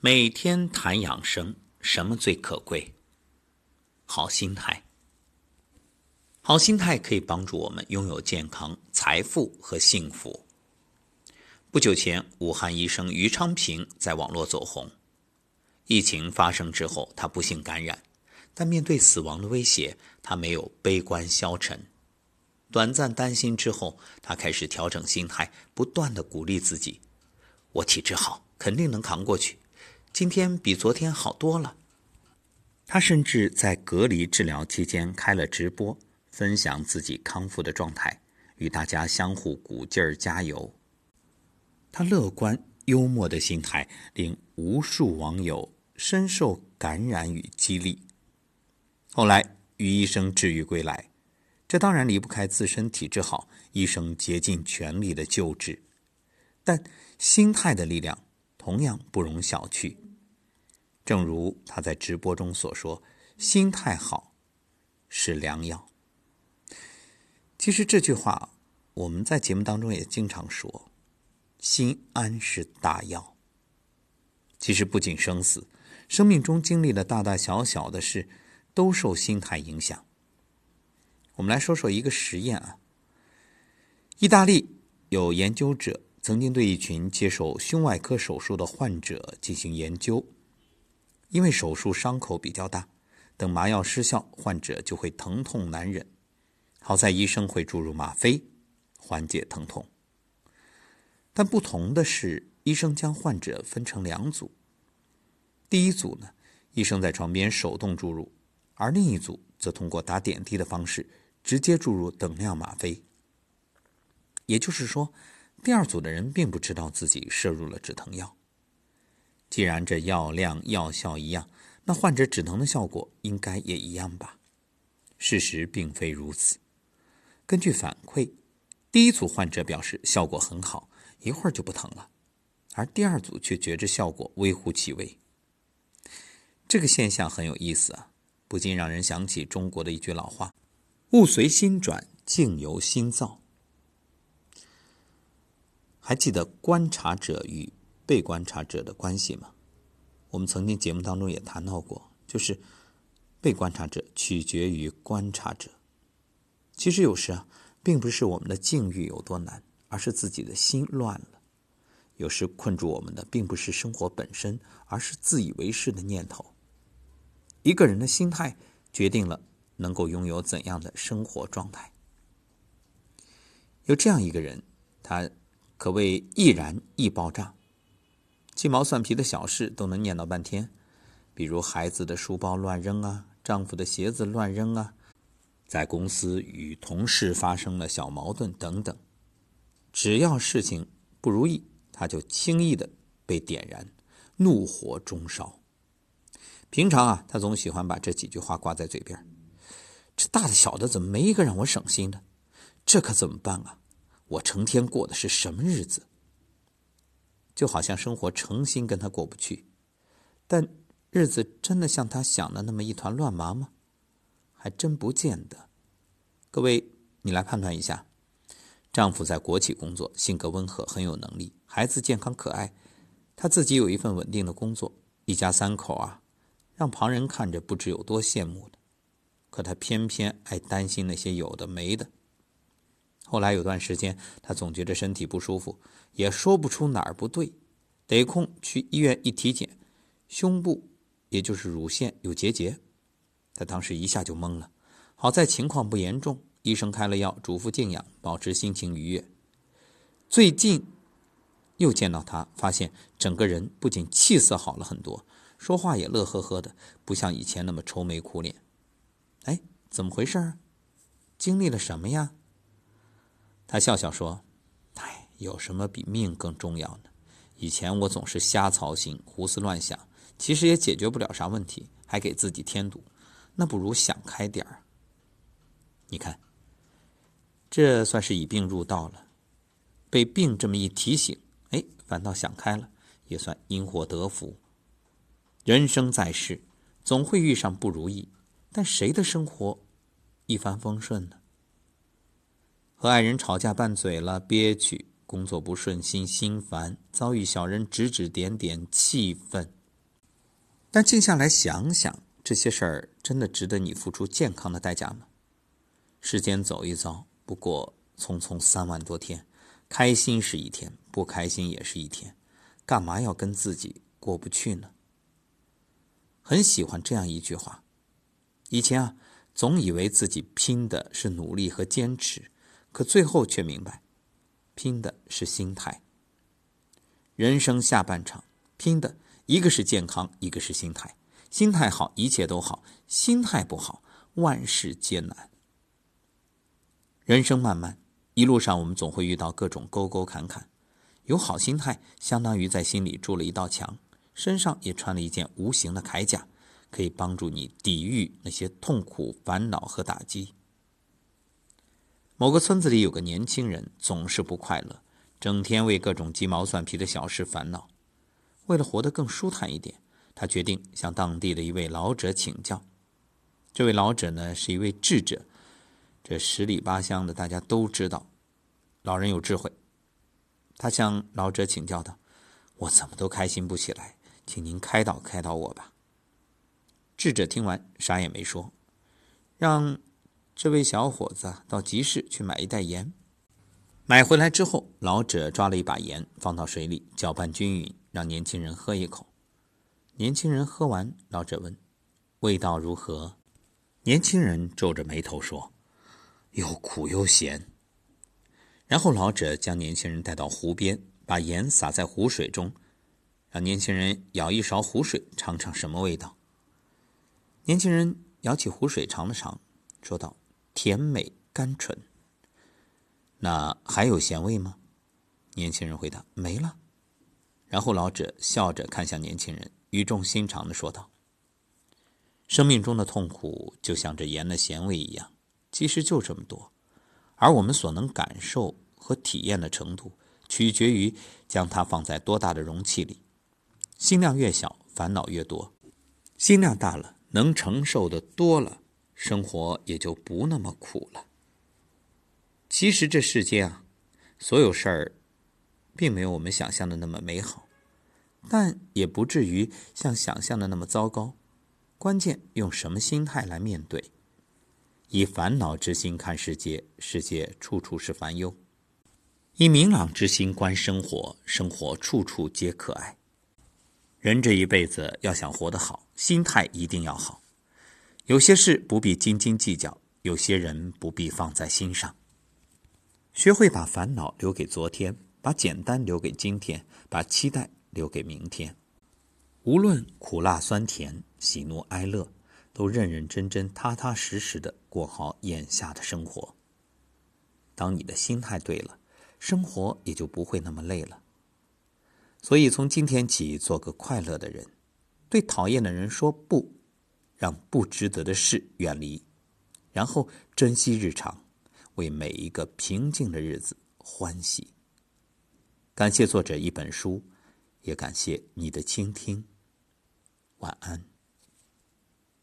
每天谈养生，什么最可贵？好心态。好心态可以帮助我们拥有健康、财富和幸福。不久前，武汉医生于昌平在网络走红。疫情发生之后，他不幸感染，但面对死亡的威胁，他没有悲观消沉。短暂担心之后，他开始调整心态，不断的鼓励自己：“我体质好，肯定能扛过去。”今天比昨天好多了。他甚至在隔离治疗期间开了直播，分享自己康复的状态，与大家相互鼓劲儿加油。他乐观幽默的心态令无数网友深受感染与激励。后来，于医生治愈归来，这当然离不开自身体质好，医生竭尽全力的救治。但心态的力量同样不容小觑。正如他在直播中所说：“心态好是良药。”其实这句话我们在节目当中也经常说：“心安是大药。”其实不仅生死，生命中经历的大大小小的事，都受心态影响。我们来说说一个实验啊。意大利有研究者曾经对一群接受胸外科手术的患者进行研究。因为手术伤口比较大，等麻药失效，患者就会疼痛难忍。好在医生会注入吗啡，缓解疼痛。但不同的是，医生将患者分成两组。第一组呢，医生在床边手动注入，而另一组则通过打点滴的方式直接注入等量吗啡。也就是说，第二组的人并不知道自己摄入了止疼药。既然这药量药效一样，那患者止疼的效果应该也一样吧？事实并非如此。根据反馈，第一组患者表示效果很好，一会儿就不疼了，而第二组却觉着效果微乎其微。这个现象很有意思啊，不禁让人想起中国的一句老话：“物随心转，境由心造。”还记得观察者与？被观察者的关系嘛，我们曾经节目当中也谈到过，就是被观察者取决于观察者。其实有时啊，并不是我们的境遇有多难，而是自己的心乱了。有时困住我们的，并不是生活本身，而是自以为是的念头。一个人的心态决定了能够拥有怎样的生活状态。有这样一个人，他可谓易燃易爆炸。鸡毛蒜皮的小事都能念叨半天，比如孩子的书包乱扔啊，丈夫的鞋子乱扔啊，在公司与同事发生了小矛盾等等。只要事情不如意，他就轻易的被点燃，怒火中烧。平常啊，他总喜欢把这几句话挂在嘴边：这大的小的怎么没一个让我省心的？这可怎么办啊？我成天过的是什么日子？就好像生活诚心跟他过不去，但日子真的像他想的那么一团乱麻吗？还真不见得。各位，你来判断一下。丈夫在国企工作，性格温和，很有能力，孩子健康可爱，他自己有一份稳定的工作，一家三口啊，让旁人看着不知有多羡慕的。可他偏偏爱担心那些有的没的。后来有段时间，他总觉得身体不舒服，也说不出哪儿不对，得空去医院一体检，胸部也就是乳腺有结节，他当时一下就懵了。好在情况不严重，医生开了药，嘱咐静养，保持心情愉悦。最近又见到他，发现整个人不仅气色好了很多，说话也乐呵呵的，不像以前那么愁眉苦脸。哎，怎么回事？经历了什么呀？他笑笑说：“哎，有什么比命更重要呢？以前我总是瞎操心、胡思乱想，其实也解决不了啥问题，还给自己添堵。那不如想开点儿。你看，这算是以病入道了。被病这么一提醒，哎，反倒想开了，也算因祸得福。人生在世，总会遇上不如意，但谁的生活一帆风顺呢？”和爱人吵架拌嘴了，憋屈；工作不顺心，心烦；遭遇小人指指点点，气愤。但静下来想想，这些事儿真的值得你付出健康的代价吗？时间走一遭，不过匆匆三万多天，开心是一天，不开心也是一天，干嘛要跟自己过不去呢？很喜欢这样一句话：以前啊，总以为自己拼的是努力和坚持，可最后却明白，拼的是心态。人生下半场，拼的一个是健康，一个是心态。心态好，一切都好；心态不好，万事艰难。人生漫漫，一路上我们总会遇到各种沟沟坎坎。有好心态，相当于在心里筑了一道墙，身上也穿了一件无形的铠甲，可以帮助你抵御那些痛苦、烦恼和打击。某个村子里有个年轻人，总是不快乐，整天为各种鸡毛蒜皮的小事烦恼。为了活得更舒坦一点，他决定向当地的一位老者请教。这位老者呢，是一位智者。这十里八乡的大家都知道，老人有智慧。他向老者请教道：“我怎么都开心不起来，请您开导开导我吧。”智者听完啥也没说，让这位小伙子到集市去买一袋盐。买回来之后，老者抓了一把盐放到水里搅拌均匀，让年轻人喝一口。年轻人喝完，老者问：“味道如何？”年轻人皱着眉头说。又苦又咸。然后老者将年轻人带到湖边，把盐撒在湖水中，让年轻人舀一勺湖水尝尝什么味道。年轻人舀起湖水尝了尝，说道：“甜美甘醇。”那还有咸味吗？年轻人回答：“没了。”然后老者笑着看向年轻人，语重心长的说道：“生命中的痛苦就像这盐的咸味一样。”其实就这么多，而我们所能感受和体验的程度，取决于将它放在多大的容器里。心量越小，烦恼越多；心量大了，能承受的多了，生活也就不那么苦了。其实这世间啊，所有事儿，并没有我们想象的那么美好，但也不至于像想象的那么糟糕。关键用什么心态来面对。以烦恼之心看世界，世界处处是烦忧；以明朗之心观生活，生活处处皆可爱。人这一辈子要想活得好，心态一定要好。有些事不必斤斤计较，有些人不必放在心上。学会把烦恼留给昨天，把简单留给今天，把期待留给明天。无论苦辣酸甜，喜怒哀乐。都认认真真、踏踏实实的过好眼下的生活。当你的心态对了，生活也就不会那么累了。所以，从今天起，做个快乐的人，对讨厌的人说不，让不值得的事远离，然后珍惜日常，为每一个平静的日子欢喜。感谢作者一本书，也感谢你的倾听。晚安。